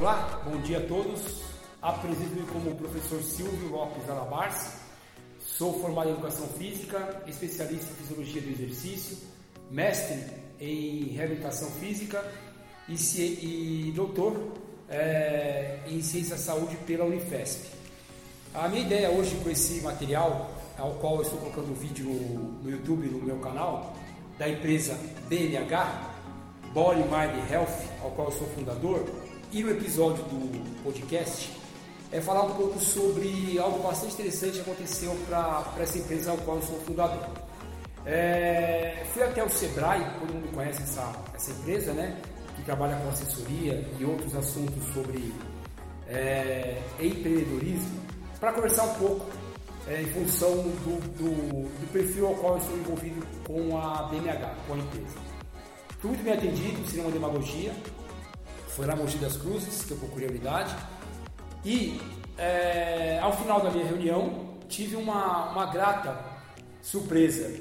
Olá, bom dia a todos. Apresento-me como o professor Silvio Lopes Alabars. Sou formado em Educação Física, especialista em Fisiologia do Exercício, mestre em Reabilitação Física e, e doutor é, em Ciência da Saúde pela Unifesp. A minha ideia hoje com esse material, ao qual eu estou colocando um vídeo no, YouTube, no meu canal, da empresa BMH, Body Mind Health, ao qual eu sou fundador, e no episódio do podcast é falar um pouco sobre algo bastante interessante que aconteceu para essa empresa ao qual eu sou fundador. É, fui até o Sebrae, todo mundo conhece essa, essa empresa, né? Que trabalha com assessoria e outros assuntos sobre é, empreendedorismo, para conversar um pouco é, em função do, do, do, perfil ao qual eu estou envolvido com a BMH, com a empresa. Muito bem atendido, sem uma demagogia. Foi lá Mogi das Cruzes que eu procurei a unidade. E é, ao final da minha reunião, tive uma, uma grata surpresa.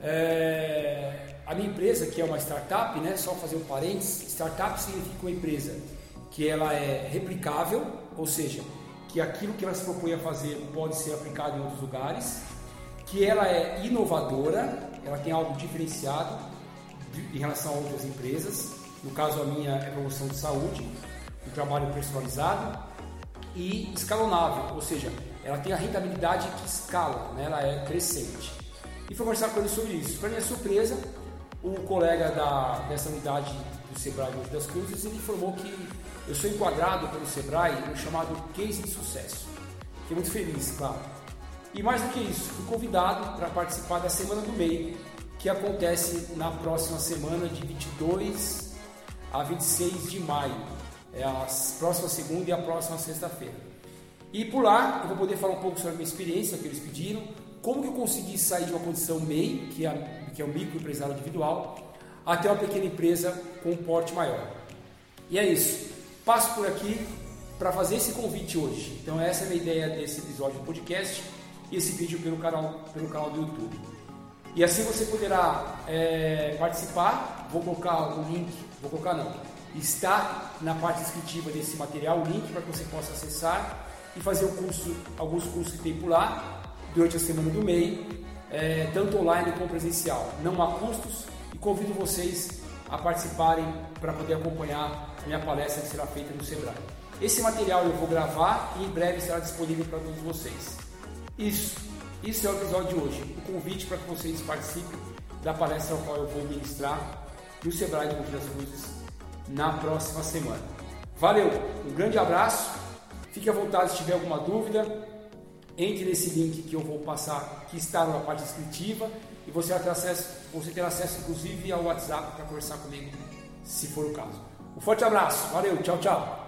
É, a minha empresa, que é uma startup, né, só fazer um parênteses, startup significa uma empresa que ela é replicável, ou seja, que aquilo que ela se propõe a fazer pode ser aplicado em outros lugares, que ela é inovadora, ela tem algo diferenciado em relação a outras empresas, no caso a minha é promoção de saúde, um trabalho personalizado e escalonável, ou seja, ela tem a rentabilidade que escala, né? ela é crescente. E foi conversar com ele sobre isso. Para minha surpresa, o colega da, dessa unidade do Sebrae Monte das Cruzes ele informou que eu sou enquadrado pelo Sebrae no chamado Case de Sucesso. Fiquei muito feliz, claro. E mais do que isso, fui convidado para participar da Semana do Meio, que acontece na próxima semana de 22 a 26 de maio. É a próxima segunda e a próxima sexta-feira. E por lá eu vou poder falar um pouco sobre a minha experiência que eles pediram, como que eu consegui sair de uma condição MEI, que é, que é o microempresário individual, até uma pequena empresa com um porte maior. E é isso. Passo por aqui para fazer esse convite hoje. Então essa é a minha ideia desse episódio do podcast e esse vídeo pelo canal, pelo canal do YouTube. E assim você poderá é, participar. Vou colocar o link, vou colocar não, está na parte descritiva desse material o link para que você possa acessar e fazer o curso, alguns cursos que tem por lá durante a semana do MEI, é, tanto online como presencial. Não há custos e convido vocês a participarem para poder acompanhar a minha palestra que será feita no Sebrae. Esse material eu vou gravar e em breve estará disponível para todos vocês. Isso. Isso é o episódio de hoje. O convite para que vocês participem da palestra ao qual eu vou ministrar no Sebrae de Monte das Cruzes na próxima semana. Valeu, um grande abraço. Fique à vontade se tiver alguma dúvida. Entre nesse link que eu vou passar, que está na parte descritiva, e você terá acesso, você terá acesso inclusive ao WhatsApp para conversar comigo, se for o caso. Um forte abraço, valeu, tchau, tchau.